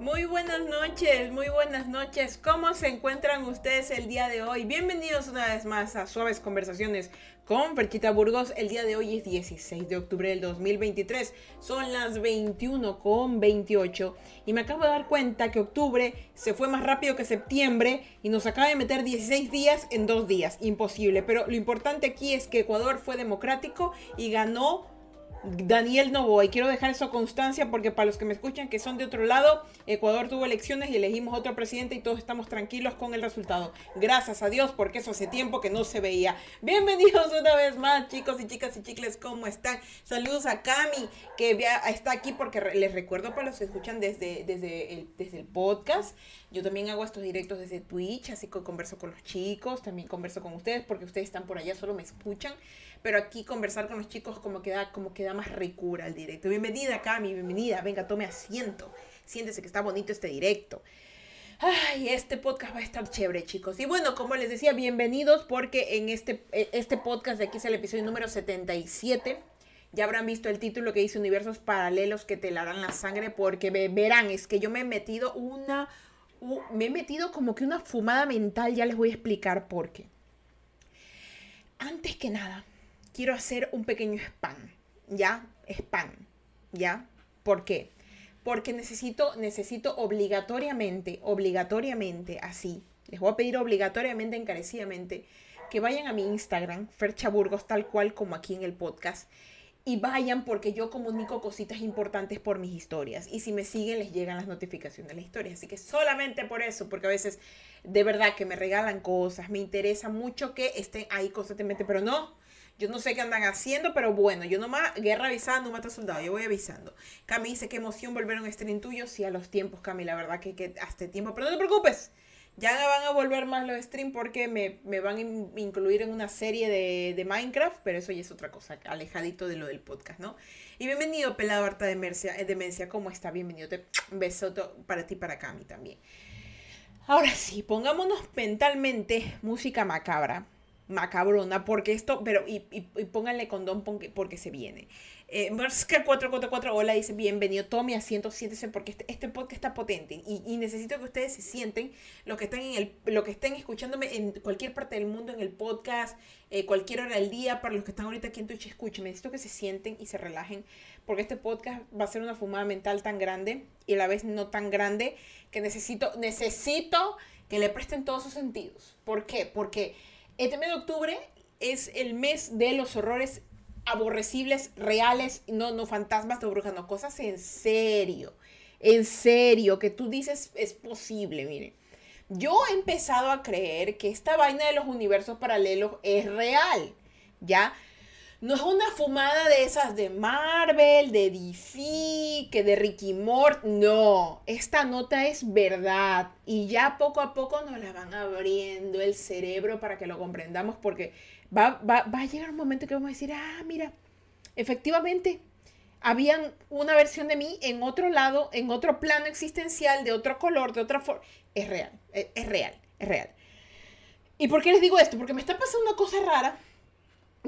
Muy buenas noches, muy buenas noches. ¿Cómo se encuentran ustedes el día de hoy? Bienvenidos una vez más a Suaves Conversaciones con Perchita Burgos. El día de hoy es 16 de octubre del 2023. Son las 21 con 28 y me acabo de dar cuenta que octubre se fue más rápido que septiembre y nos acaba de meter 16 días en dos días. Imposible. Pero lo importante aquí es que Ecuador fue democrático y ganó Daniel Novoa. quiero dejar eso constancia porque para los que me escuchan que son de otro lado, Ecuador tuvo elecciones y elegimos otro presidente y todos estamos tranquilos con el resultado. Gracias a Dios porque eso hace tiempo que no se veía. Bienvenidos una vez más, chicos y chicas y chicles, ¿cómo están? Saludos a Cami, que está aquí porque les recuerdo para los que escuchan desde, desde, el, desde el podcast. Yo también hago estos directos desde Twitch, así que converso con los chicos, también converso con ustedes porque ustedes están por allá, solo me escuchan pero aquí conversar con los chicos como que da, como que más ricura al directo. Bienvenida, Cami, bienvenida. Venga, tome asiento. Siéntese que está bonito este directo. Ay, este podcast va a estar chévere, chicos. Y bueno, como les decía, bienvenidos porque en este, eh, este podcast de aquí es el episodio número 77. Ya habrán visto el título que dice Universos Paralelos que te la dan la sangre porque verán, es que yo me he metido una... me he metido como que una fumada mental, ya les voy a explicar por qué. Antes que nada, quiero hacer un pequeño spam, ¿ya? Spam, ¿ya? ¿Por qué? Porque necesito, necesito obligatoriamente, obligatoriamente, así, les voy a pedir obligatoriamente, encarecidamente, que vayan a mi Instagram, Ferchaburgos, tal cual como aquí en el podcast, y vayan porque yo comunico cositas importantes por mis historias. Y si me siguen, les llegan las notificaciones de las historias. Así que solamente por eso, porque a veces de verdad que me regalan cosas, me interesa mucho que estén ahí constantemente, pero no, yo no sé qué andan haciendo, pero bueno, yo nomás, guerra avisando, mata soldado, yo voy avisando. Cami dice, qué emoción volver a un stream tuyo, sí, a los tiempos, Cami, la verdad que, que hasta tiempo, pero no te preocupes, ya van a volver más los streams porque me, van a incluir en una serie de, Minecraft, pero eso ya es otra cosa, alejadito de lo del podcast, ¿no? Y bienvenido, pelado harta de Demencia, eh, Demencia, ¿cómo está? Bienvenido, te, un beso para ti, para Cami también. Ahora sí, pongámonos mentalmente música macabra macabrona, porque esto, pero, y, y, pónganle condón porque, porque se viene. Eh, 444, hola, dice, bienvenido, tome asiento, siéntese, porque este, este podcast está potente y, y, necesito que ustedes se sienten, los que están en el, lo que estén escuchándome en cualquier parte del mundo, en el podcast, eh, cualquier hora del día, para los que están ahorita aquí en Twitch, escuchen, necesito que se sienten y se relajen, porque este podcast va a ser una fumada mental tan grande y a la vez no tan grande, que necesito, necesito que le presten todos sus sentidos. ¿Por qué? Porque este mes de octubre es el mes de los horrores aborrecibles, reales, no, no fantasmas de brujas, no, cosas en serio, en serio, que tú dices es posible, miren. Yo he empezado a creer que esta vaina de los universos paralelos es real, ¿ya? No es una fumada de esas de Marvel, de DC, que de Ricky Mort. No, esta nota es verdad. Y ya poco a poco nos la van abriendo el cerebro para que lo comprendamos porque va, va, va a llegar un momento que vamos a decir, ah, mira, efectivamente, habían una versión de mí en otro lado, en otro plano existencial, de otro color, de otra forma. Es real, es, es real, es real. ¿Y por qué les digo esto? Porque me está pasando una cosa rara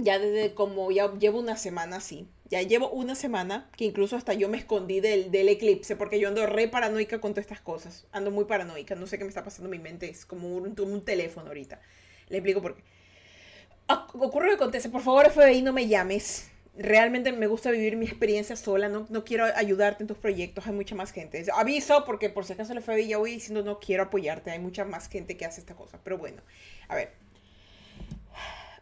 ya desde como ya llevo una semana así. Ya llevo una semana que incluso hasta yo me escondí del, del, eclipse porque yo ando re paranoica con todas estas cosas. Ando muy paranoica, no sé qué me está pasando en mi mente, es como un, un teléfono ahorita. Le explico por qué. Ocurre que acontece, por favor FBI no me llames. Realmente me gusta vivir mi experiencia sola, no, no quiero ayudarte en tus proyectos, hay mucha más gente. Aviso porque por si acaso el FBI ya voy diciendo no quiero apoyarte, hay mucha más gente que hace esta cosa. Pero bueno, a ver,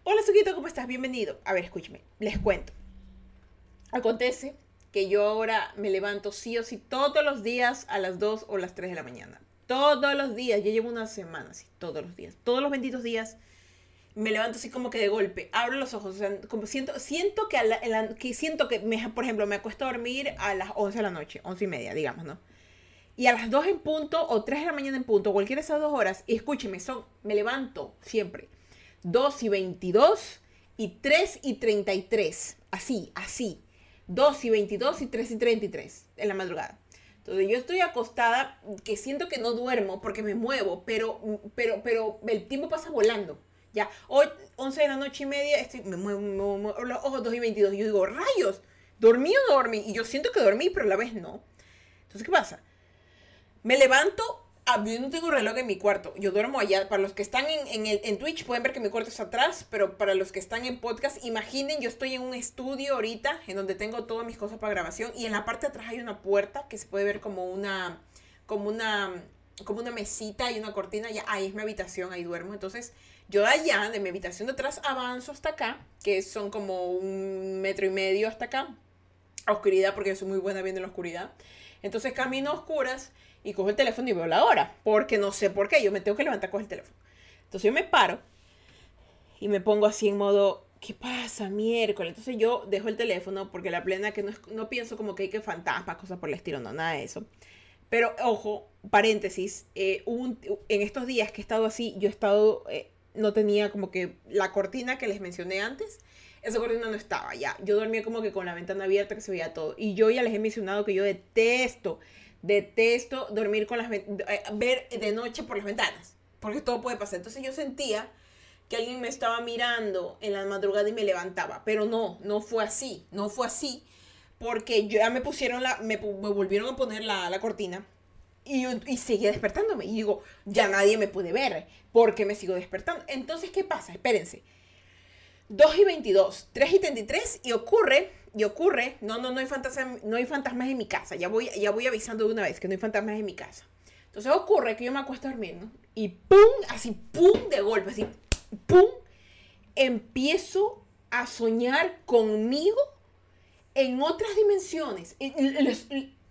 Hola, Suquito, ¿cómo estás? Bienvenido. A ver, escúchame, les cuento. Acontece que yo ahora me levanto sí o sí todos los días a las 2 o las 3 de la mañana. Todos los días, yo llevo una semana así, todos los días. Todos los benditos días me levanto así como que de golpe, abro los ojos, o sea, como siento, que, que siento que, me, por ejemplo, me acuesto a dormir a las 11 de la noche, 11 y media, digamos, ¿no? Y a las 2 en punto o 3 de la mañana en punto, cualquiera de esas dos horas, y escúcheme, son, me levanto siempre 2 y 22 y 3 y 33. Así, así. 2 y 22 y 3 y 33 en la madrugada. Entonces yo estoy acostada que siento que no duermo porque me muevo, pero, pero, pero el tiempo pasa volando. Ya, hoy 11 de la noche y media, estoy, me muevo, me muevo, los ojos 2 y 22. Y yo digo, rayos, ¿dormí o no dormí? Y yo siento que dormí, pero a la vez no. Entonces, ¿qué pasa? Me levanto, yo no tengo reloj en mi cuarto, yo duermo allá. Para los que están en, en, el, en Twitch pueden ver que mi cuarto está atrás, pero para los que están en podcast, imaginen, yo estoy en un estudio ahorita en donde tengo todas mis cosas para grabación y en la parte de atrás hay una puerta que se puede ver como una, como una, como una mesita y una cortina, ya ahí es mi habitación, ahí duermo. Entonces yo de allá, de mi habitación de atrás, avanzo hasta acá, que son como un metro y medio hasta acá, oscuridad, porque yo soy muy buena viendo la oscuridad. Entonces camino a oscuras y cojo el teléfono y veo la hora, porque no sé por qué, yo me tengo que levantar con el teléfono. Entonces yo me paro y me pongo así en modo, ¿qué pasa miércoles? Entonces yo dejo el teléfono porque la plena que no, no pienso como que hay que fantasmas, cosas por el estilo, no, nada de eso. Pero ojo, paréntesis, eh, en estos días que he estado así, yo he estado, eh, no tenía como que la cortina que les mencioné antes, esa cortina no estaba ya. Yo dormía como que con la ventana abierta que se veía todo. Y yo ya les he mencionado que yo detesto detesto dormir con las eh, ver de noche por las ventanas, porque todo puede pasar. Entonces yo sentía que alguien me estaba mirando en la madrugada y me levantaba, pero no, no fue así, no fue así, porque ya me pusieron la, me, volvieron a poner la, la cortina y, y seguía despertándome. Y digo, ya nadie me puede ver, porque me sigo despertando. Entonces, ¿qué pasa? Espérense. 2 y 22, 3 y 33 y ocurre y ocurre, no, no, no hay, fantasmas, no hay fantasmas en mi casa, ya voy, ya voy avisando de una vez que no hay fantasmas en mi casa. Entonces ocurre que yo me acuesto a dormir, ¿no? Y pum, así, pum, de golpe, así, pum, empiezo a soñar conmigo en otras dimensiones.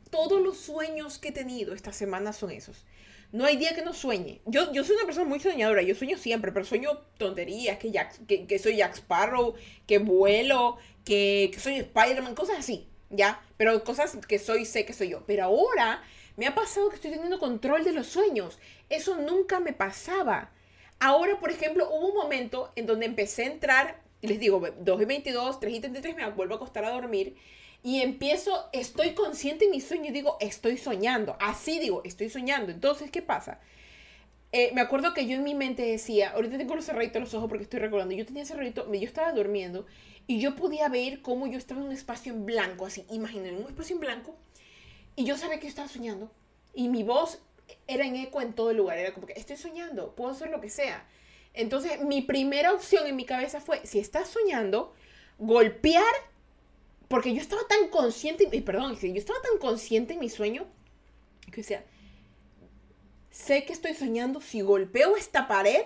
todos los sueños que he tenido esta semana son esos. No hay día que no sueñe. Yo, yo soy una persona muy soñadora, yo sueño siempre, pero sueño tonterías, que, que, que soy Jack Sparrow, que vuelo, que, soy Spider-Man, cosas así, ¿ya? Pero cosas que soy, sé que soy yo. Pero ahora me ha pasado que estoy teniendo control de los sueños. Eso nunca me pasaba. Ahora, por ejemplo, hubo un momento en donde empecé a entrar, y les digo, 2 y 22, 3 y 33, me vuelvo a acostar a dormir. Y empiezo, estoy consciente en mi sueño y digo, estoy soñando. Así digo, estoy soñando. Entonces, ¿qué pasa? Eh, me acuerdo que yo en mi mente decía, ahorita tengo los cerraditos los ojos porque estoy recordando, yo tenía cerradito, yo estaba durmiendo y yo podía ver cómo yo estaba en un espacio en blanco, así, imaginen, un espacio en blanco. Y yo sabía que yo estaba soñando. Y mi voz era en eco en todo el lugar. Era como que estoy soñando, puedo hacer lo que sea. Entonces, mi primera opción en mi cabeza fue, si estás soñando, golpear, porque yo estaba tan consciente, y perdón, yo estaba tan consciente en mi sueño, que sé que estoy soñando, si golpeo esta pared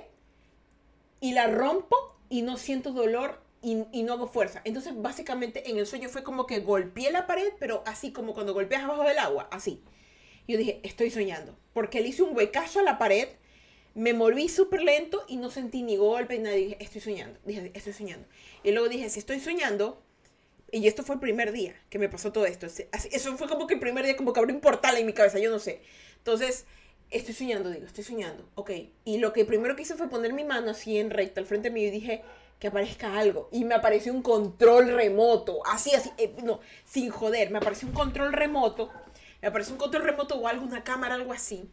y la rompo y no siento dolor, y, no hago fuerza. Entonces, básicamente, en el sueño fue como que golpeé la pared, pero así como cuando golpeas abajo del agua, así. Yo dije, estoy soñando, porque le hice un huecazo a la pared, me moví súper lento y no sentí ni golpe ni nada. Dije, estoy soñando, dije, estoy soñando. Y luego dije, si estoy soñando, y esto fue el primer día que me pasó todo esto. Eso fue como que el primer día, como que abrió un portal en mi cabeza, yo no sé. Entonces, estoy soñando, digo, estoy soñando, ok. Y lo que primero que hice fue poner mi mano así en recta al frente mío y dije, que aparezca algo. Y me apareció un control remoto. Así, así. Eh, no, sin joder. Me apareció un control remoto. Me apareció un control remoto o algo, una cámara, algo así.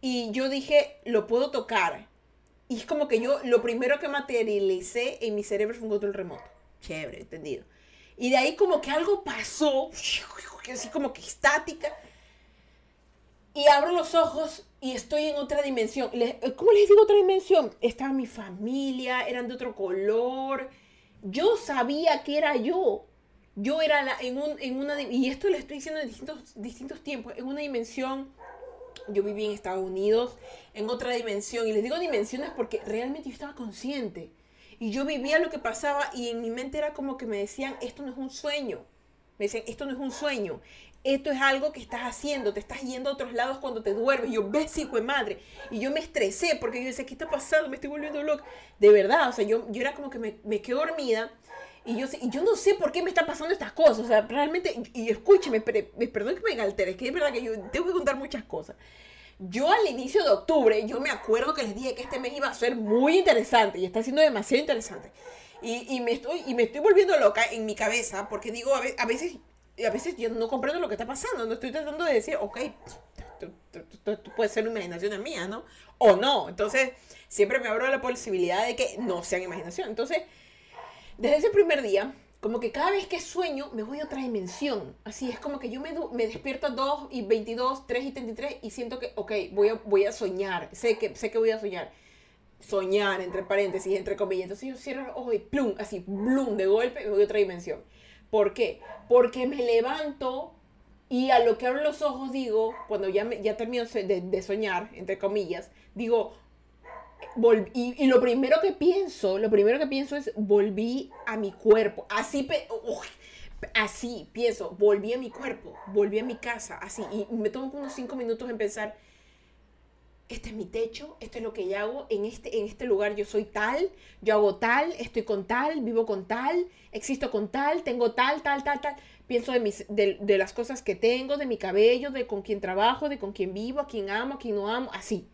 Y yo dije, lo puedo tocar. Y es como que yo, lo primero que materialicé en mi cerebro fue un control remoto. Chévere, entendido. Y de ahí como que algo pasó. Así como que estática. Y abro los ojos y estoy en otra dimensión. ¿Cómo les digo otra dimensión? Estaba mi familia, eran de otro color. Yo sabía que era yo. Yo era la, en, un, en una... Y esto lo estoy diciendo en distintos, distintos tiempos. En una dimensión... Yo viví en Estados Unidos, en otra dimensión. Y les digo dimensiones porque realmente yo estaba consciente. Y yo vivía lo que pasaba y en mi mente era como que me decían, esto no es un sueño. Me decían, esto no es un sueño esto es algo que estás haciendo, te estás yendo a otros lados cuando te duermes. yo, ves, hijo de madre. Y yo me estresé porque yo decía, ¿qué está pasando? Me estoy volviendo loca. De verdad, o sea, yo, yo era como que me, me quedo dormida. Y yo, y yo no sé por qué me están pasando estas cosas. O sea, realmente, y, escúcheme, me perdón que me altere, es que es verdad que yo tengo que contar muchas cosas. Yo al inicio de octubre, yo me acuerdo que les dije que este mes iba a ser muy interesante y está siendo demasiado interesante. Y, y me, estoy, y me estoy volviendo loca en mi cabeza porque digo, a veces y a veces yo no comprendo lo que está pasando. No estoy tratando de decir, ok, puede ser una imaginación mía, ¿no? O no. Entonces, siempre me abro la posibilidad de que no sean imaginación. Entonces, desde ese primer día, como que cada vez que sueño me voy a otra dimensión. Así es como que yo me, me despierto a 2 y 22, 3 y 33 y siento que, ok, voy a, voy a soñar. Sé que, sé que voy a soñar. Soñar, entre paréntesis, entre comillas. Entonces yo cierro los ojos y plum, así, plum, de golpe me voy a otra dimensión. ¿Por qué? Porque me levanto y a lo que abro los ojos digo, cuando ya, me, ya termino de, de soñar, entre comillas, digo, y, lo primero que pienso, lo primero que pienso es volví a mi cuerpo. Así, así pienso, volví a mi cuerpo, volví a mi casa, así. Y me tomo unos cinco minutos en pensar, este es mi techo, esto es lo que yo hago, en este, en este lugar yo soy tal, yo hago tal, estoy con tal, vivo con tal, existo con tal, tengo tal, tal, tal, tal. Pienso de, mis, de, las cosas que tengo, de mi cabello, de con quién trabajo, de con quién vivo, a quién amo, a quién no amo, así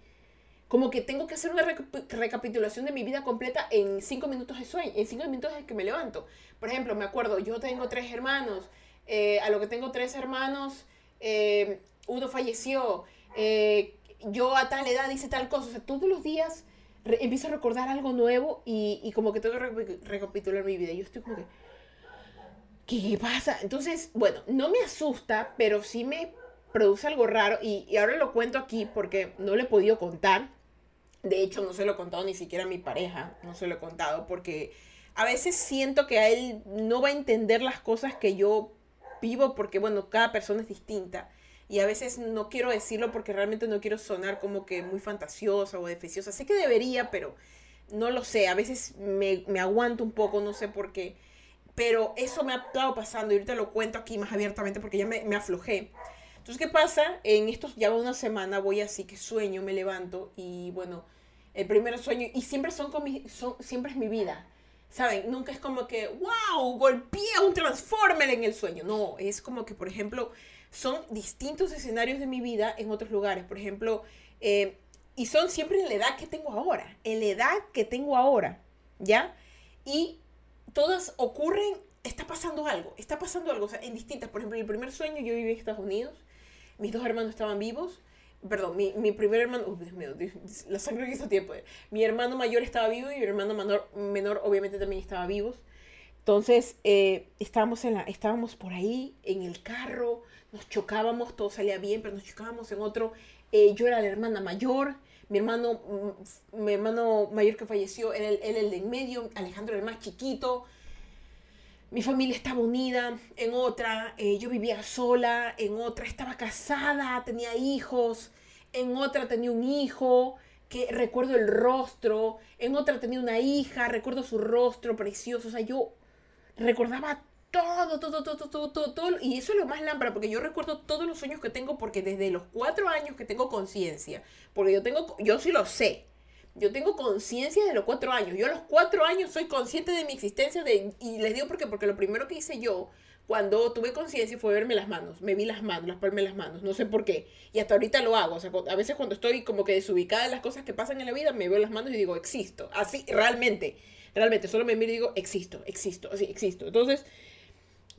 como que tengo que hacer una recapitulación de mi vida completa en cinco minutos de sueño, en cinco minutos de que me levanto. Por ejemplo, me acuerdo, yo tengo tres hermanos, eh, a lo que tengo tres hermanos, eh, uno falleció, eh, yo a tal edad hice tal cosa, o sea, todos los días empiezo a recordar algo nuevo y, como que tengo que recapitular mi vida. Yo estoy como que, ¿qué pasa? Entonces, bueno, no me asusta, pero sí me produce algo raro y, y ahora lo cuento aquí porque no le he podido contar de hecho, no se lo he contado ni siquiera a mi pareja, no se lo he contado porque a veces siento que a él no va a entender las cosas que yo vivo porque, bueno, cada persona es distinta. Y a veces no quiero decirlo porque realmente no quiero sonar como que muy fantasiosa o defeciosa. Sé que debería, pero no lo sé. A veces me, aguanto un poco, no sé por qué. Pero eso me ha estado pasando y ahorita lo cuento aquí más abiertamente porque ya me, aflojé. Entonces, ¿qué pasa? En estos ya una semana voy así que sueño, me levanto y bueno, el primer sueño, y siempre son con siempre es mi vida. ¿Saben? Nunca es como que, wow, golpeé a un Transformer en el sueño. No, es como que, por ejemplo, son distintos escenarios de mi vida en otros lugares. Por ejemplo, eh, y son siempre en la edad que tengo ahora, en la edad que tengo ahora, ¿ya? Y todas ocurren, está pasando algo, está pasando algo, o sea, en distintas. Por ejemplo, el primer sueño yo viví en Estados Unidos, mis dos hermanos estaban vivos. Perdón, mi, mi primer hermano, oh, Dios mío, la sangre que hizo tiempo. Eh. Mi hermano mayor estaba vivo y mi hermano menor, menor obviamente también estaba vivo. Entonces, eh, estábamos, en la, estábamos por ahí en el carro, nos chocábamos, todo salía bien, pero nos chocábamos en otro. Eh, yo era la hermana mayor, mi hermano, mm, mi hermano mayor que falleció, él, él el de en medio, Alejandro el más chiquito mi familia estaba unida, en otra eh, yo vivía sola, en otra estaba casada, tenía hijos, en otra tenía un hijo que recuerdo el rostro, en otra tenía una hija, recuerdo su rostro precioso, o sea, yo recordaba todo, todo, todo, todo, todo, todo, y eso es lo más lámpara, porque yo recuerdo todos los sueños que tengo, porque desde los cuatro años que tengo conciencia, porque yo tengo, yo sí lo sé, yo tengo conciencia de los cuatro años. Yo a los cuatro años soy consciente de mi existencia de, y les digo porque, porque lo primero que hice yo cuando tuve conciencia fue verme las manos. Me vi las manos, las palmas las manos. No sé por qué. Y hasta ahorita lo hago. O sea, a veces cuando estoy como que desubicada de las cosas que pasan en la vida, me veo las manos y digo, existo. Así, realmente. Realmente. Solo me miro y digo, existo, existo. Así, existo. Entonces,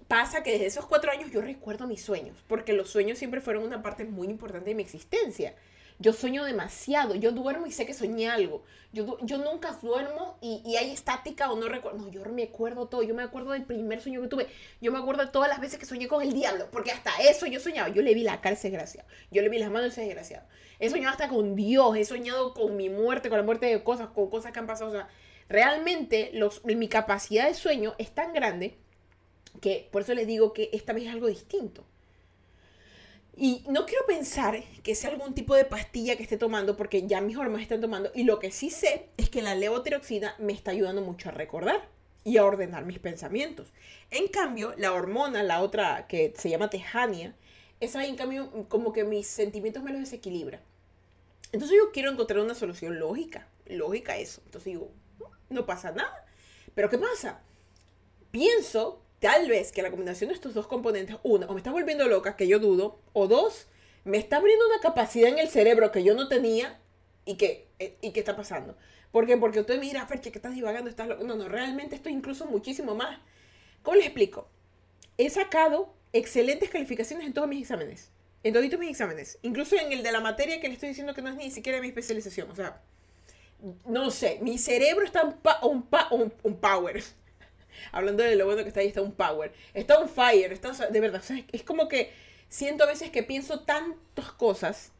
pasa que desde esos cuatro años yo recuerdo mis sueños. Porque los sueños siempre fueron una parte muy importante de mi existencia. Yo sueño demasiado, yo duermo y sé que soñé algo. Yo, yo nunca duermo y, hay estática o no recuerdo. No, yo me acuerdo todo. Yo me acuerdo del primer sueño que tuve. Yo me acuerdo de todas las veces que soñé con el diablo, porque hasta eso yo soñaba. Yo le vi la cara desgraciado. Yo le vi las manos desgraciado. He soñado hasta con Dios, he soñado con mi muerte, con la muerte de cosas, con cosas que han pasado. O sea, realmente mi capacidad de sueño es tan grande que por eso les digo que esta vez es algo distinto. Y no quiero pensar que sea algún tipo de pastilla que esté tomando, porque ya mis hormonas están tomando. Y lo que sí sé es que la levotiroxina me está ayudando mucho a recordar y a ordenar mis pensamientos. En cambio, la hormona, la otra que se llama tejania, esa en cambio como que mis sentimientos me los desequilibra. Entonces yo quiero encontrar una solución lógica, lógica eso. Entonces digo, no pasa nada. Pero ¿qué pasa? Pienso tal vez que la combinación de estos dos componentes, una, o me está volviendo loca, que yo dudo, o dos, me está abriendo una capacidad en el cerebro que yo no tenía y que, eh, y que está pasando. ¿Por qué? Porque usted mira, Ferche, que estás divagando, estás loco. No, no, realmente estoy incluso muchísimo más. ¿Cómo les explico? He sacado excelentes calificaciones en todos mis exámenes. En todos mis exámenes. Incluso en el de la materia que le estoy diciendo que no es ni siquiera mi especialización. O sea, no sé, mi cerebro está un, un, un power Hablando de lo bueno que está ahí, está un power. Está un fire. Está, de verdad, es como que siento a veces que pienso tantas cosas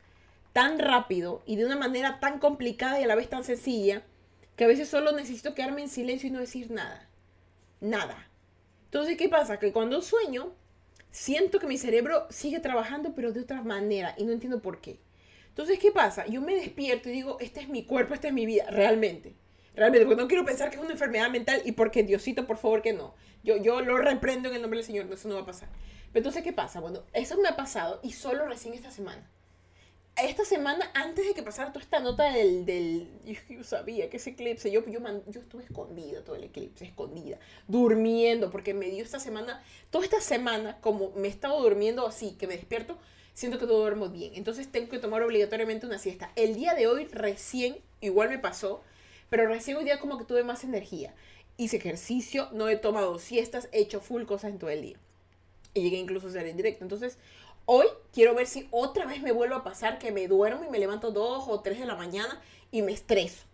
tan rápido y de una manera tan complicada y a la vez tan sencilla que a veces solo necesito quedarme en silencio y no decir nada. Nada. Entonces, ¿qué pasa? Que cuando sueño, siento que mi cerebro sigue trabajando pero de otra manera y no entiendo por qué. Entonces, ¿qué pasa? Yo me despierto y digo, este es mi cuerpo, esta es mi vida, realmente. Realmente, porque no quiero pensar que es una enfermedad mental y porque Diosito, por favor, que no. Yo, yo lo reprendo en el nombre del Señor, eso no va a pasar. Pero entonces, ¿qué pasa? Bueno, eso me ha pasado y solo recién esta semana esta semana, antes de que pasara toda esta nota del... del yo, sabía que ese eclipse, yo, yo, yo estuve escondida todo el eclipse, escondida, durmiendo, porque me dio esta semana, toda esta semana, como me he estado durmiendo así, que me despierto, siento que todo duermo bien. Entonces tengo que tomar obligatoriamente una siesta. El día de hoy recién, igual me pasó, pero recién hoy día como que tuve más energía. Hice ejercicio, no he tomado siestas, he hecho full cosas en todo el día. Y llegué incluso a hacer en directo. Entonces, Hoy quiero ver si otra vez me vuelvo a pasar que me duermo y me levanto dos o tres de la mañana y me estreso.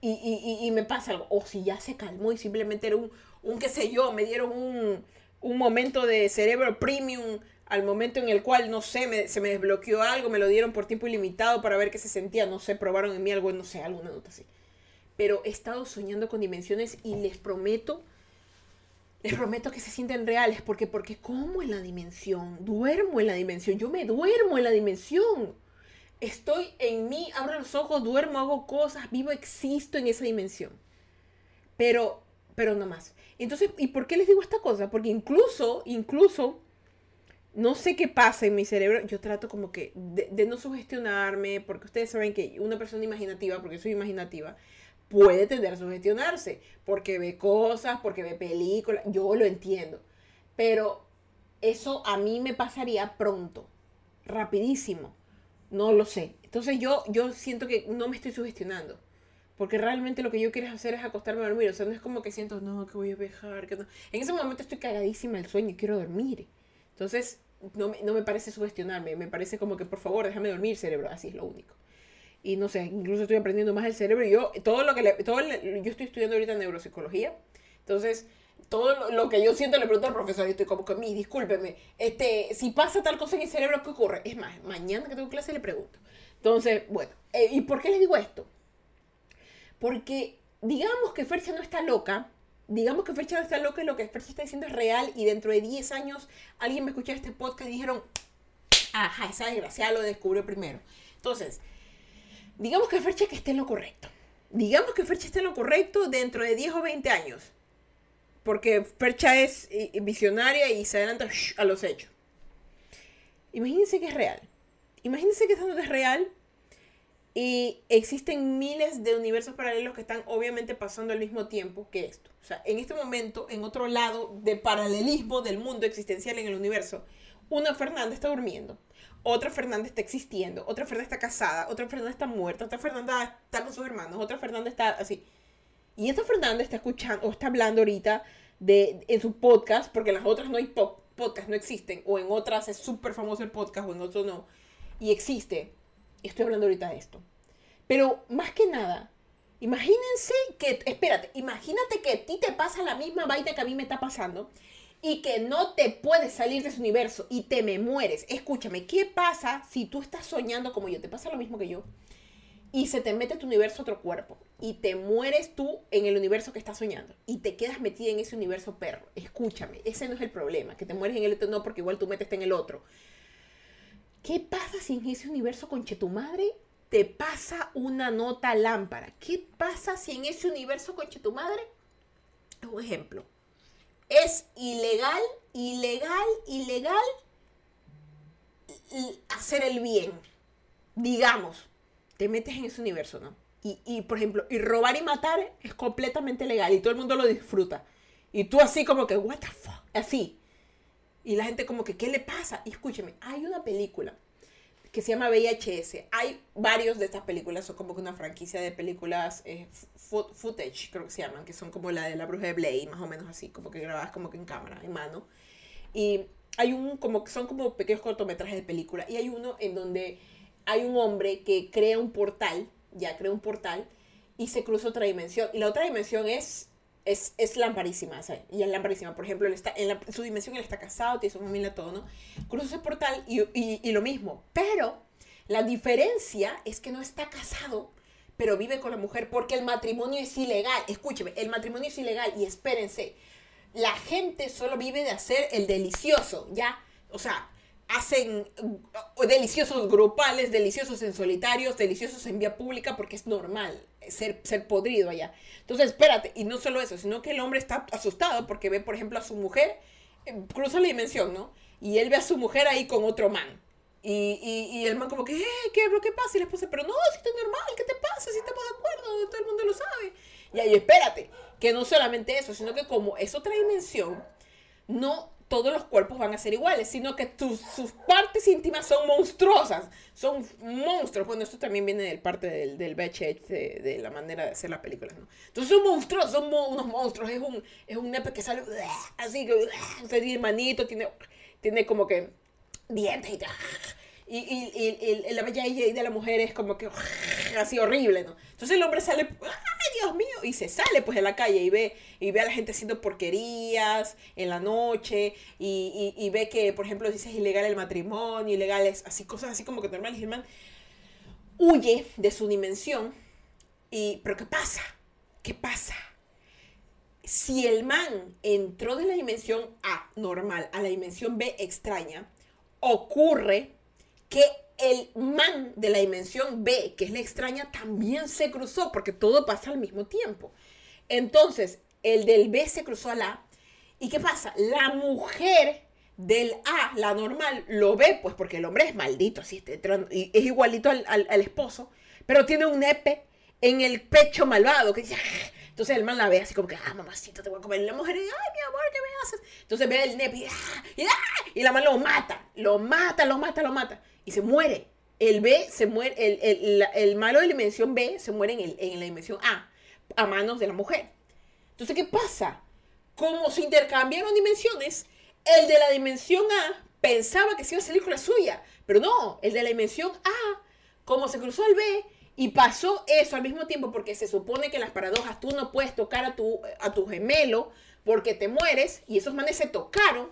Y, y, y, me pasa algo. O si ya se calmó y simplemente era un, un qué sé yo, me dieron un, un momento de cerebro premium al momento en el cual, no sé, se me desbloqueó algo, me lo dieron por tiempo ilimitado para ver qué se sentía, no sé, probaron en mí algo, no sé, alguna nota así. Pero he estado soñando con dimensiones y les prometo les prometo que se sienten reales, porque porque como en la dimensión, duermo en la dimensión, yo me duermo en la dimensión. Estoy en mí, abro los ojos, duermo, hago cosas, vivo, existo en esa dimensión. Pero pero no más. Entonces, ¿y por qué les digo esta cosa? Porque incluso, incluso, no sé qué pasa en mi cerebro, yo trato como que de, no sugestionarme, porque ustedes saben que una persona imaginativa, porque soy imaginativa, puede tender a sugestionarse, porque ve cosas, porque ve películas, yo lo entiendo, pero eso a mí me pasaría pronto, rapidísimo, no lo sé. Entonces yo, yo siento que no me estoy sugestionando, porque realmente lo que yo quiero hacer es acostarme a dormir, o sea, no es como que siento, no, que voy a viajar, que no. En ese momento estoy cagadísima el sueño y quiero dormir. Entonces, no me, no me parece sugestionarme, me parece como que por favor déjame dormir, cerebro, así es lo único y no sé, incluso estoy aprendiendo más el cerebro. Yo, todo lo que le, todo yo estoy estudiando ahorita neuropsicología, entonces todo lo, que yo siento le pregunto al profesor y estoy como que, mi, discúlpeme, este, si pasa tal cosa en el cerebro, ¿qué ocurre? Es más, mañana que tengo clase le pregunto. Entonces, bueno, eh, ¿y por qué les digo esto? Porque digamos que Fercha no está loca, digamos que Fercha no está loca y lo que Fercha está diciendo es real y dentro de 10 años alguien me escuchó este podcast y dijeron, ajá, esa desgraciada lo descubrió primero. Entonces, digamos que Fercha que esté en lo correcto. Digamos que Fercha esté en lo correcto dentro de 10 o 20 años. Porque Fercha es visionaria y se adelanta a los hechos. Imagínense que es real. Imagínense que esto es real y existen miles de universos paralelos que están obviamente pasando al mismo tiempo que esto. O sea, en este momento, en otro lado de paralelismo del mundo existencial en el universo, una Fernanda está durmiendo otra Fernanda está existiendo, otra Fernanda está casada, otra Fernanda está muerta, otra Fernanda está con sus hermanos, otra Fernanda está así. Y esta Fernanda está escuchando o está hablando ahorita de, en su podcast, porque en las otras no hay podcast, no existen, o en otras es súper famoso el podcast, o en otros no. Y existe. Estoy hablando ahorita de esto. Pero más que nada, imagínense que, espérate, imagínate que a ti te pasa la misma vaina que a mí me está pasando y que no te puedes salir de ese universo y te me mueres. Escúchame, ¿qué pasa si tú estás soñando como yo? ¿Te pasa lo mismo que yo? Y se te mete tu universo a otro cuerpo y te mueres tú en el universo que estás soñando y te quedas metida en ese universo perro. Escúchame, ese no es el problema, que te mueres en el otro no porque igual tú metes en el otro. ¿Qué pasa si en ese universo con tu madre te pasa una nota lámpara? ¿Qué pasa si en ese universo con tu madre? Un ejemplo es ilegal, ilegal, ilegal hacer el bien. Digamos, te metes en ese universo, ¿no? Y, por ejemplo, y robar y matar es completamente legal y todo el mundo lo disfruta. Y tú así como que, what the fuck, así. Y la gente como que, ¿qué le pasa? Y escúcheme, hay una película que se llama VHS. Hay varios de estas películas, son como que una franquicia de películas eh, footage, creo que se llaman, que son como la de la bruja de Blade, más o menos así, como que grabadas como que en cámara, en mano. Y hay un, como son como pequeños cortometrajes de película. Y hay uno en donde hay un hombre que crea un portal, ya crea un portal, y se cruza otra dimensión. Y la otra dimensión es es, es lamparísima, ¿sabes? Y es lamparísima. Por ejemplo, él está, en, la- su dimensión él está casado, tiene su familia, todo, ¿no? Cruza ese portal y, y, y lo mismo. Pero la diferencia es que no está casado, pero vive con la mujer porque el matrimonio es ilegal. Escúcheme, el matrimonio es ilegal y espérense. La gente solo vive de hacer el delicioso, ¿ya? O sea, hacen uh, deliciosos grupales, deliciosos en solitarios, deliciosos en vía pública porque es normal ser, ser podrido allá. Entonces, espérate, y no solo eso, sino que el hombre está asustado porque ve, por ejemplo, a su mujer, eh, cruza la dimensión, ¿no? Y él ve a su mujer ahí con otro man. Y, y, y el man como que, eh, ¿qué lo que pasa? Y la esposa, pero no, si es normal, ¿qué te pasa? Si estamos de acuerdo, todo el mundo lo sabe. Y ahí, espérate, que no solamente eso, sino que como es otra dimensión, no todos los cuerpos van a ser iguales, sino que sus partes íntimas son monstruosas, son monstruos. Bueno, esto también viene del parte del, del VHS, de, la manera de hacer las películas, ¿no? Entonces son monstruosos, son unos monstruos, es un, es un nepe que sale así, que tiene manito, tiene, tiene como que dientes y. Y, y, y- y la bella de la mujer es como que así horrible, ¿no? Entonces el hombre sale, ¡ay, Dios mío! Y se sale pues de la calle y ve, y ve a la gente haciendo porquerías en la noche y, ve que, por ejemplo, dice es ilegal el matrimonio, ilegal es así, cosas así como que normales. Y el man huye de su dimensión. Y, ¿Pero qué pasa? ¿Qué pasa? Si el man entró de la dimensión A normal a la dimensión B extraña, ocurre que el man de la dimensión B, que es la extraña, también se cruzó, porque todo pasa al mismo tiempo. Entonces, el del B se cruzó al A. ¿Y qué pasa? La mujer del A, la normal, lo ve, pues porque el hombre es maldito, así, y es igualito al, esposo, pero tiene un nepe en el pecho malvado, que dice, "Ah". entonces el man la ve así como que, ah, mamacita, te voy a comer. Y la mujer, ay, mi amor, ¿qué me haces? Entonces ve el nepe y, "Ah", y, "Ah", y la man lo mata, lo mata, lo mata, lo mata, y se muere. El B se muere, el, el, la- el malo de la dimensión B se muere en, el- en la dimensión A, a manos de la mujer. Entonces, ¿qué pasa? Como se intercambiaron dimensiones, el de la dimensión A pensaba que se iba a salir con la suya, pero no, el de la dimensión A, como se cruzó al B y pasó eso al mismo tiempo, porque se supone que en las paradojas tú no puedes tocar a tu, a tu gemelo porque te mueres, y esos manes se tocaron,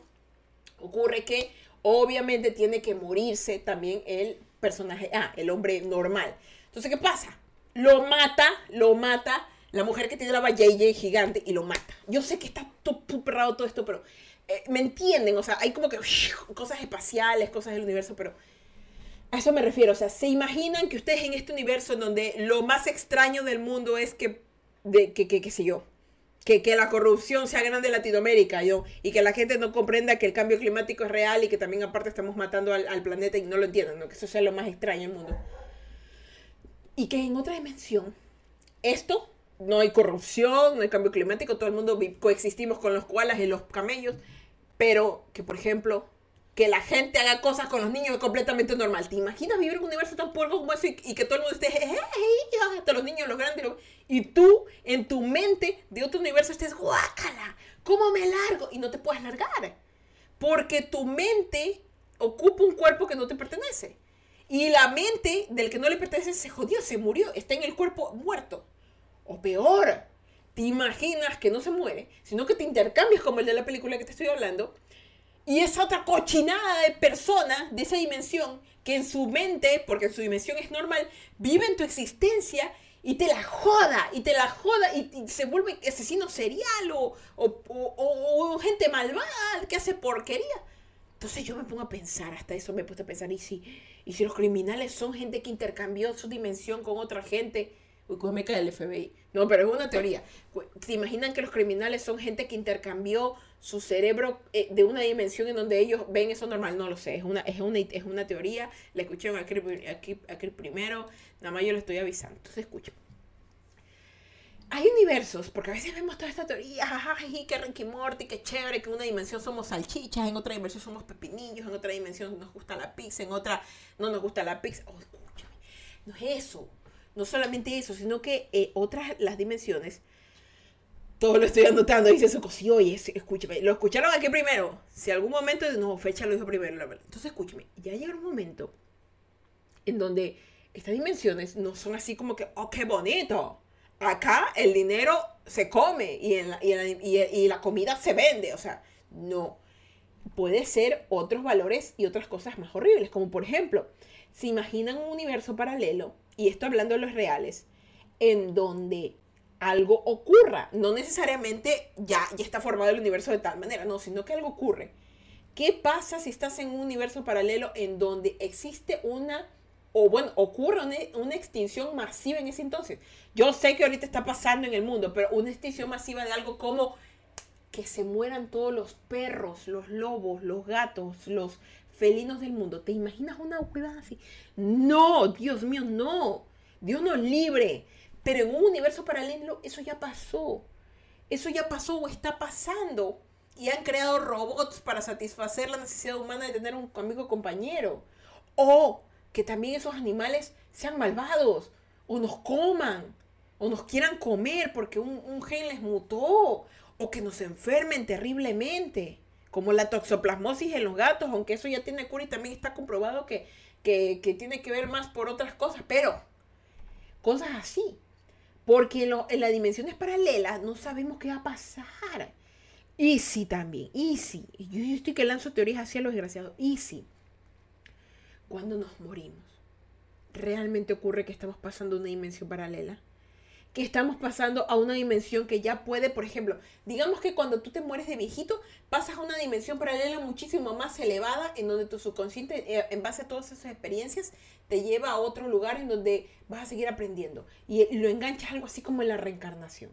ocurre que obviamente tiene que morirse también el personaje A, el hombre normal. Entonces, ¿qué pasa? Lo mata, lo mata la mujer que tiene la JJ gigante y lo mata. Yo sé que está súper raro todo esto, pero eh, me entienden, o sea, hay como que cosas espaciales, cosas del universo, pero a eso me refiero, o sea, ¿se imaginan que ustedes en este universo en donde lo más extraño del mundo es que, de, que, que, qué sé yo, que, que la corrupción sea grande en Latinoamérica, yo, y que la gente no comprenda que el cambio climático es real y que también aparte estamos matando al, planeta y no lo entiendan, ¿no? que eso sea lo más extraño del mundo. Y que en otra dimensión, esto, no hay corrupción, no hay cambio climático, todo el mundo coexistimos con los koalas y los camellos, pero que, por ejemplo, que la gente haga cosas con los niños es completamente normal. ¿Te imaginas vivir en un universo tan puerco como eso y, que todo el mundo esté, "Jejeje", hasta los niños, los grandes, y tú en tu mente de otro universo estés, guácala, ¿cómo me largo? Y no te puedes largar, porque tu mente ocupa un cuerpo que no te pertenece. Y la mente del que no le pertenece se jodió, se murió, está en el cuerpo muerto. O peor, te imaginas que no se muere, sino que te intercambias como el de la película que te estoy hablando, y esa otra cochinada de persona de esa dimensión que en su mente, porque en su dimensión es normal, vive en tu existencia y te la joda, y te la joda, y, se vuelve asesino serial o, o- o- o- o gente malvada que hace porquería. Entonces yo me pongo a pensar, hasta eso me he puesto a pensar, ¿y si, y si los criminales son gente que intercambió su dimensión con otra gente? Uy, cómo me cae el FBI. No, pero es una teoría. ¿Se imaginan que los criminales son gente que intercambió su cerebro eh, de una dimensión en donde ellos ven eso normal? No lo sé, es una, es una, es una teoría. La escuché aquí, aquí, aquí primero, nada más yo lo estoy avisando. Entonces escuchen. Hay universos, porque a veces vemos toda esta teoría, ay, que Ricky Morty, que chévere, que en una dimensión somos salchichas, en otra dimensión somos pepinillos, en otra dimensión nos gusta la pizza, en otra no nos gusta la pizza. Oh, escúchame, no es eso, no solamente eso, sino que eh, otras, las dimensiones, todo lo estoy anotando, dice eso, sí, oye, es- escúchame, lo escucharon aquí primero, si algún momento, no, fecha lo dijo primero, la verdad. Entonces, escúchame, ya llega un momento en donde estas dimensiones no son así como que, oh, qué bonito. acá el dinero se come y, y la comida se vende. O sea, no. Puede ser otros valores y otras cosas más horribles, como por ejemplo, se imaginan un universo paralelo, y esto hablando de los reales, en donde algo ocurra. No necesariamente ya, ya está formado el universo de tal manera, no, sino que algo ocurre. ¿Qué pasa si estás en un universo paralelo en donde existe una, o bueno, ocurre una, extinción masiva en ese entonces? Yo sé que ahorita está pasando en el mundo, pero una extinción masiva de algo como que se mueran todos los perros, los lobos, los gatos, los felinos del mundo. ¿Te imaginas una hueva así? No, Dios mío, no. Dios nos libre. Pero en un universo paralelo eso ya pasó. Eso ya pasó o está pasando. Y han creado robots para satisfacer la necesidad humana de tener un amigo compañero. O que también esos animales sean malvados. O nos coman. O nos quieran comer porque un, un gen les mutó. O que nos enfermen terriblemente. Como la toxoplasmosis en los gatos. Aunque eso ya tiene cura y también está comprobado que, que, tiene que ver más por otras cosas. Pero cosas así. Porque en, las dimensiones paralelas no sabemos qué va a pasar. Y si también, y si, yo, yo estoy que lanzo teorías hacia los desgraciados, y si, cuando nos morimos, realmente ocurre que estamos pasando una dimensión paralela que estamos pasando a una dimensión que ya puede, por ejemplo, digamos que cuando tú te mueres de viejito, pasas a una dimensión paralela muchísimo más elevada, en donde tu subconsciente, eh, en base a todas esas experiencias, te lleva a otro lugar en donde vas a seguir aprendiendo. Y lo enganchas algo así como en la reencarnación.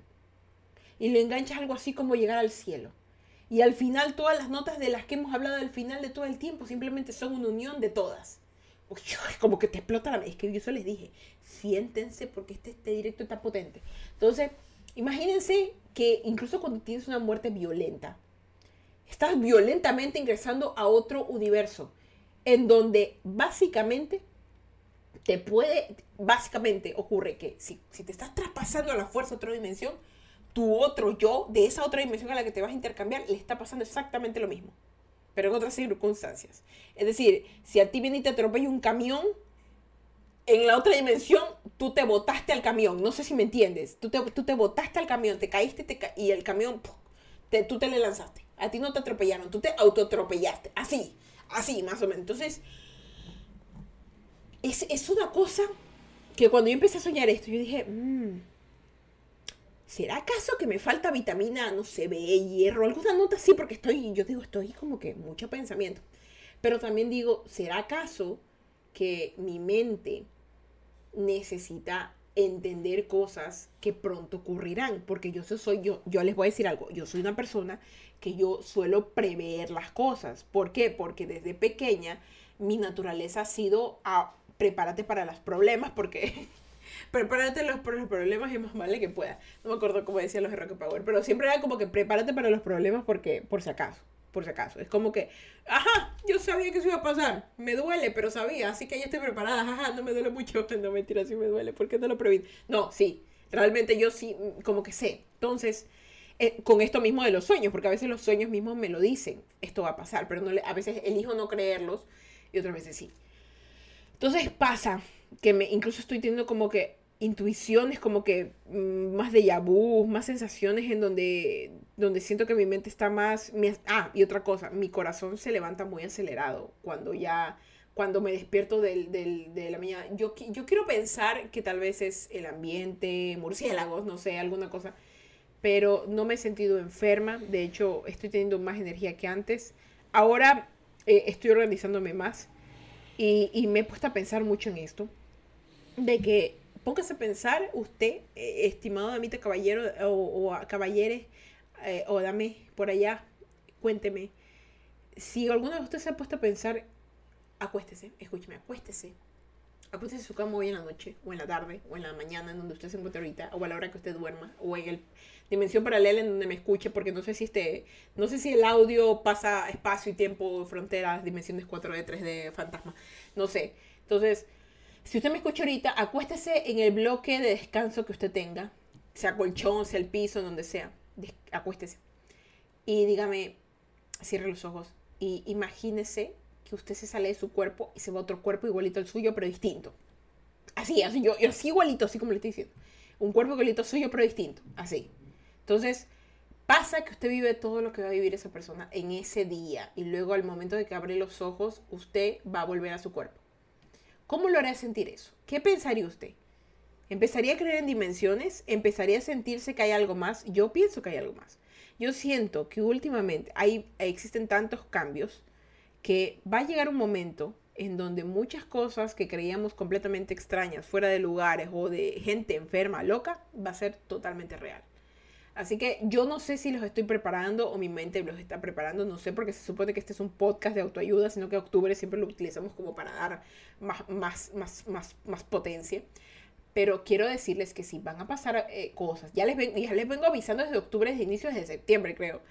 Y lo enganchas algo así como llegar al cielo. Y al final todas las notas de las que hemos hablado al final de todo el tiempo simplemente son una unión de todas. Como que te explota la Es que yo eso les dije, siéntense porque este, este directo está potente. Entonces, imagínense que incluso cuando tienes una muerte violenta, estás violentamente ingresando a otro universo en donde básicamente te puede, básicamente ocurre que si, si te estás traspasando a la fuerza a otra dimensión, tu otro yo de esa otra dimensión a la que te vas a intercambiar le está pasando exactamente lo mismo pero en otras circunstancias. Es decir, si a ti viene y te atropella un camión, en la otra dimensión tú te botaste al camión, no sé si me entiendes, tú te, tú te botaste al camión, te caíste y el camión, te, tú te le lanzaste. A ti no te atropellaron, tú te autoatropellaste, así, así más o menos. Entonces, es, es una cosa que cuando yo empecé a soñar esto, yo dije, mmm, ¿será acaso que me falta vitamina, no sé, B, hierro, alguna nota así? Porque estoy, yo digo, estoy como que mucho pensamiento. Pero también digo, ¿será acaso que mi mente necesita entender cosas que pronto ocurrirán? Porque yo soy yo, yo les voy a decir algo, yo soy una persona que yo suelo prever las cosas. ¿Por qué? Porque desde pequeña mi naturaleza ha sido a prepárate para los problemas porque prepárate los, los problemas y más vale que pueda. No me acuerdo cómo decían los de Rock Power, pero siempre era como que prepárate para los problemas porque, por si acaso, por si acaso. Es como que, ajá, yo sabía que eso iba a pasar. Me duele, pero sabía, así que ya estoy preparada. Ajá, no me duele mucho. No, mentira, sí me duele. ¿Por qué no lo preví? No, sí, realmente yo sí, como que sé. Entonces, eh, con esto mismo de los sueños, porque a veces los sueños mismos me lo dicen, esto va a pasar, pero no a veces elijo no creerlos y otras veces sí. Entonces pasa que me incluso estoy teniendo como que intuiciones, como que mm, más de vu, más sensaciones en donde, donde siento que mi mente está más... ah, y otra cosa, mi corazón se levanta muy acelerado cuando ya, cuando me despierto del, del, de la mañana. Yo, yo quiero pensar que tal vez es el ambiente, murciélagos, no sé, alguna cosa, pero no me he sentido enferma, de hecho estoy teniendo más energía que antes. Ahora eh, estoy organizándome más y, y me he puesto a pensar mucho en esto, de que póngase a pensar usted, eh, estimado damita caballero o, caballeres, eh, o dame por allá, cuénteme. Si alguno de ustedes se ha puesto a pensar, acuéstese, escúcheme, acuéstese. Acuéstese en su cama hoy en la noche, o en la tarde, o en la mañana, en donde usted se encuentra ahorita, o a la hora que usted duerma, o en el dimensión paralela en donde me escuche, porque no sé si este, no sé si el audio pasa espacio y tiempo, fronteras, dimensiones 4D, 3D, fantasma, no sé. Entonces, si usted me escucha ahorita, acuéstese en el bloque de descanso que usted tenga, sea colchón, sea el piso, donde sea, acuéstese. Y dígame, cierre los ojos y imagínese que usted se sale de su cuerpo y se va a otro cuerpo igualito al suyo, pero distinto. Así, así, yo, así igualito, así como le estoy diciendo. Un cuerpo igualito suyo, pero distinto, así. Entonces, pasa que usted vive todo lo que va a vivir esa persona en ese día y luego al momento de que abre los ojos, usted va a volver a su cuerpo. ¿Cómo lo hará sentir eso? ¿Qué pensaría usted? ¿Empezaría a creer en dimensiones? ¿Empezaría a sentirse que hay algo más? Yo pienso que hay algo más. Yo siento que últimamente hay, existen tantos cambios que va a llegar un momento en donde muchas cosas que creíamos completamente extrañas, fuera de lugares o de gente enferma, loca, va a ser totalmente real. Así que yo no sé si los estoy preparando o mi mente los está preparando, no sé, porque se supone que este es un podcast de autoayuda, sino que octubre siempre lo utilizamos como para dar más, más, más, más, más potencia. Pero quiero decirles que si van a pasar eh, cosas, ya les, ya les vengo avisando desde octubre, desde inicios de septiembre, creo.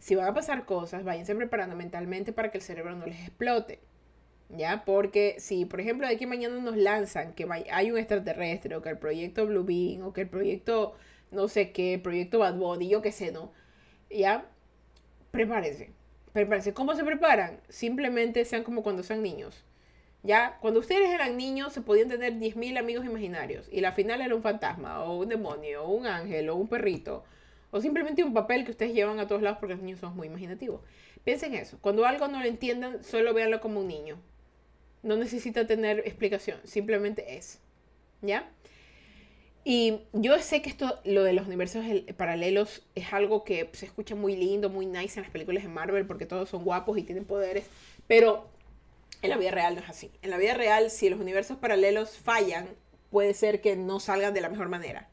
Si van a pasar cosas, váyanse preparando mentalmente para que el cerebro no les explote. ¿Ya? Porque si, por ejemplo, de aquí mañana nos lanzan que hay un extraterrestre, o que el proyecto Blue Bean, o que el proyecto no sé qué, proyecto Bad Body, yo qué sé, ¿no? Ya, prepárense, prepárense. ¿Cómo se preparan? Simplemente sean como cuando sean niños. Ya, cuando ustedes eran niños se podían tener 10.000 amigos imaginarios y la final era un fantasma o un demonio o un ángel o un perrito o simplemente un papel que ustedes llevan a todos lados porque los niños son muy imaginativos. Piensen eso, cuando algo no lo entiendan, solo véanlo como un niño. No necesita tener explicación, simplemente es. ¿Ya? Y yo sé que esto, lo de los universos paralelos, es algo que se escucha muy lindo, muy nice en las películas de Marvel, porque todos son guapos y tienen poderes, pero en la vida real no es así. En la vida real, si los universos paralelos fallan, puede ser que no salgan de la mejor manera.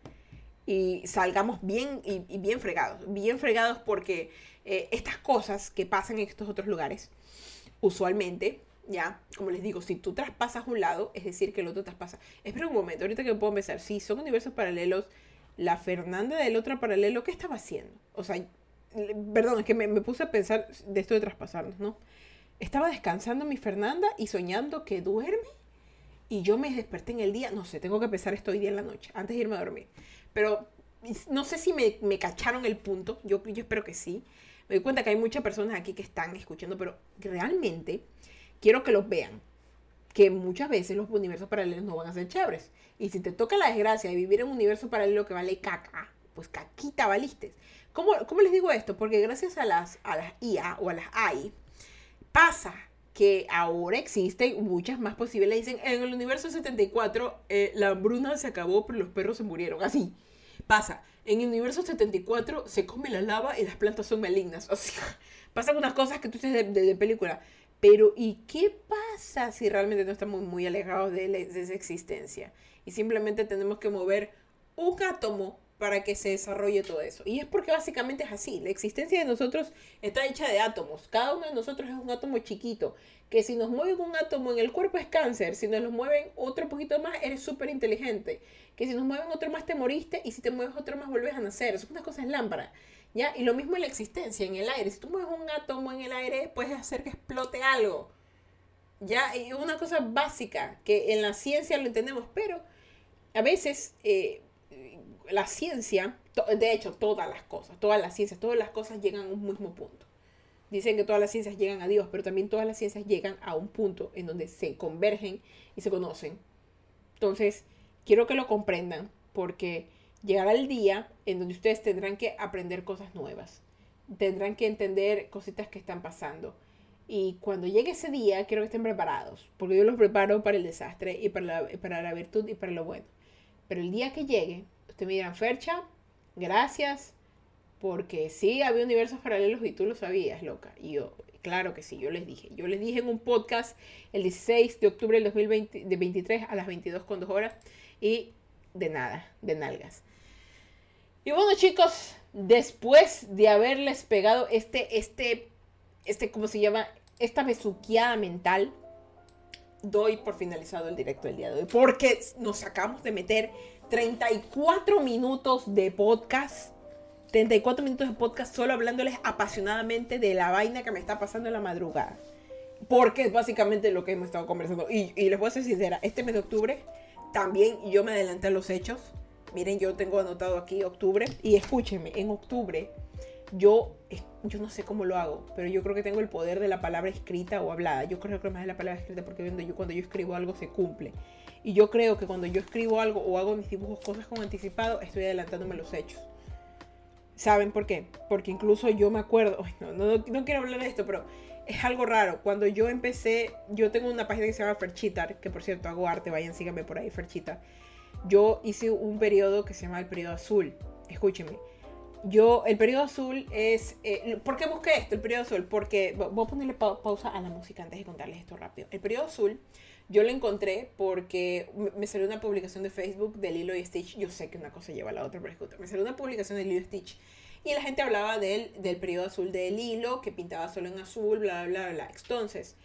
Y salgamos bien y, bien fregados. Bien fregados porque eh, estas cosas que pasan en estos otros lugares, usualmente ya, como les digo, si tú traspasas un lado, es decir, que el otro traspasa. Espera un momento, ahorita que puedo empezar. Si son universos paralelos, la Fernanda del otro paralelo, ¿qué estaba haciendo? O sea, perdón, es que me, puse a pensar de esto de traspasarnos, ¿no? Estaba descansando mi Fernanda y soñando que duerme y yo me desperté en el día. No sé, tengo que pensar esto hoy día en la noche, antes de irme a dormir. Pero no sé si me, me cacharon el punto, yo, yo espero que sí. Me doy cuenta que hay muchas personas aquí que están escuchando, pero realmente quiero que los vean. Que muchas veces los universos paralelos no van a ser chéveres. Y si te toca la desgracia de vivir en un universo paralelo que vale caca, pues caquita valiste. ¿Cómo, ¿Cómo, les digo esto? Porque gracias a las, a las IA o a las AI, pasa que ahora existen muchas más posibles. Dicen, en el universo 74 eh, la hambruna se acabó, pero los perros se murieron. Así pasa. En el universo 74 se come la lava y las plantas son malignas. O sea, pasan unas cosas que tú dices de película. Pero ¿y qué pasa si realmente no estamos muy alejados de, de, esa existencia? Y simplemente tenemos que mover un átomo para que se desarrolle todo eso. Y es porque básicamente es así. La existencia de nosotros está hecha de átomos. Cada uno de nosotros es un átomo chiquito. Que si nos mueven un átomo en el cuerpo es cáncer. Si nos lo mueven otro poquito más, eres súper inteligente. Que si nos mueven otro más, te moriste. Y si te mueves otro más, vuelves a nacer. Son unas cosas lámparas. ¿Ya? Y lo mismo en la existencia, en el aire. Si tú mueves un átomo en el aire, puedes hacer que explote algo. ¿Ya? Y una cosa básica que en la ciencia lo entendemos, pero a veces eh, la ciencia, de hecho, todas las cosas, todas las ciencias, todas las cosas llegan a un mismo punto. Dicen que todas las ciencias llegan a Dios, pero también todas las ciencias llegan a un punto en donde se convergen y se conocen. Entonces, quiero que lo comprendan porque llegará el día en donde ustedes tendrán que aprender cosas nuevas, tendrán que entender cositas que están pasando. Y cuando llegue ese día, quiero que estén preparados, porque yo los preparo para el desastre y para la, para la virtud y para lo bueno. Pero el día que llegue, ustedes me dirán, Fercha, gracias, porque sí había universos paralelos y tú lo sabías, loca. Y yo, claro que sí, yo les dije. Yo les dije en un podcast el 16 de octubre del 2023 a las 22 con 2 horas. Y de nada, de nalgas. Y bueno, chicos, después de haberles pegado este, este, este, ¿cómo se llama? Esta besuqueada mental, doy por finalizado el directo del día de hoy. Porque nos acabamos de meter 34 minutos de podcast. 34 minutos de podcast solo hablándoles apasionadamente de la vaina que me está pasando en la madrugada. Porque es básicamente lo que hemos estado conversando. Y, y les voy a ser sincera, este mes de octubre también yo me adelanté a los hechos Miren, yo tengo anotado aquí octubre y escúchenme, en octubre yo, yo no sé cómo lo hago, pero yo creo que tengo el poder de la palabra escrita o hablada. Yo creo que más de la palabra escrita porque cuando yo, cuando yo escribo algo se cumple. Y yo creo que cuando yo escribo algo o hago mis dibujos, cosas con anticipado, estoy adelantándome los hechos. ¿Saben por qué? Porque incluso yo me acuerdo, no, no, no quiero hablar de esto, pero es algo raro. Cuando yo empecé, yo tengo una página que se llama Ferchita, que por cierto hago arte, vayan, síganme por ahí, Ferchita. Yo hice un periodo que se llama el periodo azul. Escúchenme. Yo, el periodo azul es... Eh, ¿Por qué busqué esto, el periodo azul? Porque voy a ponerle pausa a la música antes de contarles esto rápido. El periodo azul yo lo encontré porque me salió una publicación de Facebook de Lilo y Stitch. Yo sé que una cosa lleva a la otra, pero escucha, me salió una publicación de Lilo y Stitch. Y la gente hablaba del, del periodo azul de Lilo, que pintaba solo en azul, bla, bla, bla. Entonces,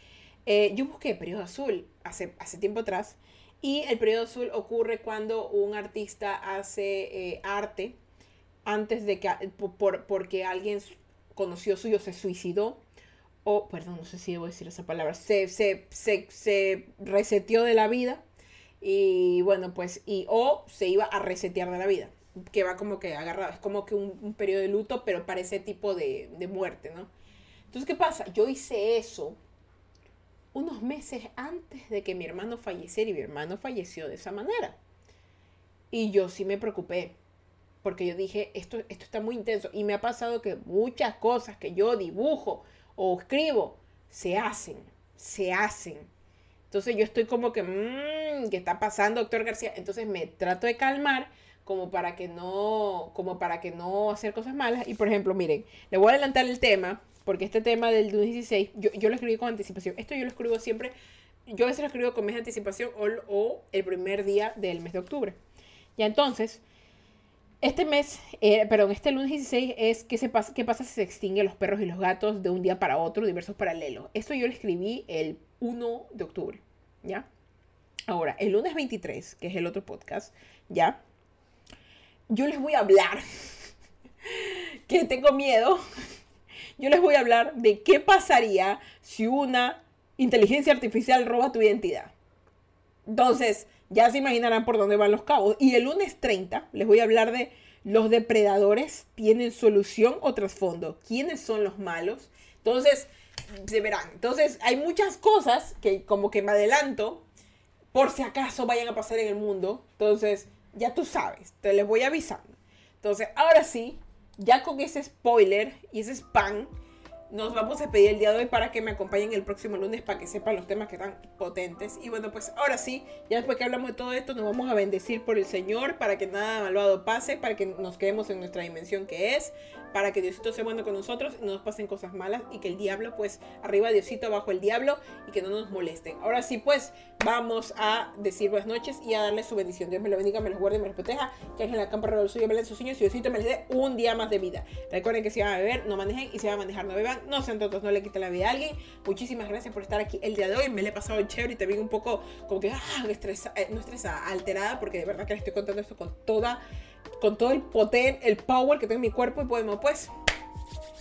eh, yo busqué periodo azul hace, hace tiempo atrás. Y el periodo azul ocurre cuando un artista hace eh, arte antes de que, por, porque alguien conocido suyo se suicidó o, perdón, no sé si debo decir esa palabra, se, se, se, se reseteó de la vida y bueno, pues, y o se iba a resetear de la vida, que va como que agarrado, es como que un, periodo de luto, pero para ese tipo de, de muerte, ¿no? Entonces, ¿qué pasa? Yo hice eso unos meses antes de que mi hermano falleciera y mi hermano falleció de esa manera. Y yo sí me preocupé, porque yo dije, esto, esto está muy intenso. Y me ha pasado que muchas cosas que yo dibujo o escribo, se hacen, se hacen. Entonces yo estoy como que, mmm, ¿qué está pasando, doctor García? Entonces me trato de calmar como para que no, como para que no hacer cosas malas. Y por ejemplo, miren, le voy a adelantar el tema, porque este tema del 2016, yo, yo lo escribí con anticipación. Esto yo lo escribo siempre, yo a veces lo escribo con mes de anticipación o, o el primer día del mes de octubre. Ya entonces, este mes, eh, perdón, este lunes 16 es ¿qué, se pasa, qué pasa si se extinguen los perros y los gatos de un día para otro, diversos paralelos. Esto yo lo escribí el 1 de octubre, ¿ya? Ahora, el lunes 23, que es el otro podcast, ¿ya? Yo les voy a hablar, que tengo miedo, yo les voy a hablar de qué pasaría si una inteligencia artificial roba tu identidad. Entonces, ya se imaginarán por dónde van los cabos. Y el lunes 30 les voy a hablar de los depredadores tienen solución o trasfondo. ¿Quiénes son los malos? Entonces, se verán. Entonces, hay muchas cosas que como que me adelanto por si acaso vayan a pasar en el mundo. Entonces, ya tú sabes, te les voy avisando. Entonces, ahora sí, ya con ese spoiler y ese spam, nos vamos a pedir el día de hoy para que me acompañen el próximo lunes para que sepan los temas que están potentes. Y bueno, pues ahora sí, ya después que hablamos de todo esto, nos vamos a bendecir por el Señor para que nada malvado pase, para que nos quedemos en nuestra dimensión que es, para que Diosito sea bueno con nosotros y no nos pasen cosas malas y que el diablo, pues arriba Diosito, abajo el diablo y que no nos molesten. Ahora sí, pues vamos a decir buenas noches y a darle su bendición. Dios me lo bendiga, me los guarde, me los proteja, que en la campa del suyo, me sus sueños y Diosito me les dé un día más de vida. Recuerden que si van a beber, no manejen y si van a manejar, no beban no sean tontos, no le quiten la vida a alguien. Muchísimas gracias por estar aquí el día de hoy. Me le he pasado chévere y también un poco como que, ah, estresa, eh, no estresa, alterada, porque de verdad que le estoy contando esto con toda, con todo el poder, el power que tengo en mi cuerpo y podemos, pues,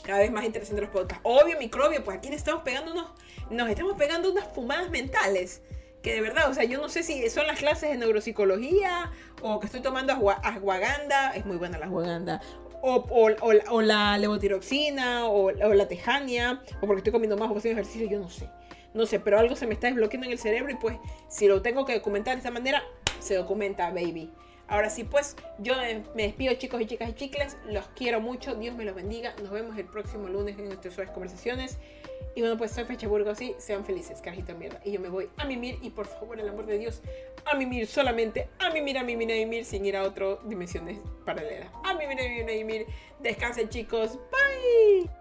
cada vez más interesante los podcasts. Obvio, microbio, pues aquí le estamos pegando unos, nos estamos pegando unas fumadas mentales. Que de verdad, o sea, yo no sé si son las clases de neuropsicología o que estoy tomando ashwagandha, es muy buena la ashwagandha, o, la levotiroxina, o, la tejania, o porque estoy comiendo más o haciendo ejercicio, yo no sé. No sé, pero algo se me está desbloqueando en el cerebro y pues si lo tengo que documentar de esta manera, se documenta, baby. Ahora sí, pues yo me despido chicos y chicas y chicles, los quiero mucho, Dios me los bendiga, nos vemos el próximo lunes en nuestras suaves conversaciones. Y bueno, pues soy Fecha Burgos sí, sean felices, carajito mierda. Y yo me voy a mimir y por favor, el amor de Dios, a mimir solamente, a mimir, a mimir, a mimir, sin ir a otra dimensiones paralelas. A mimir, a mimir, a mimir. Descansen chicos, bye.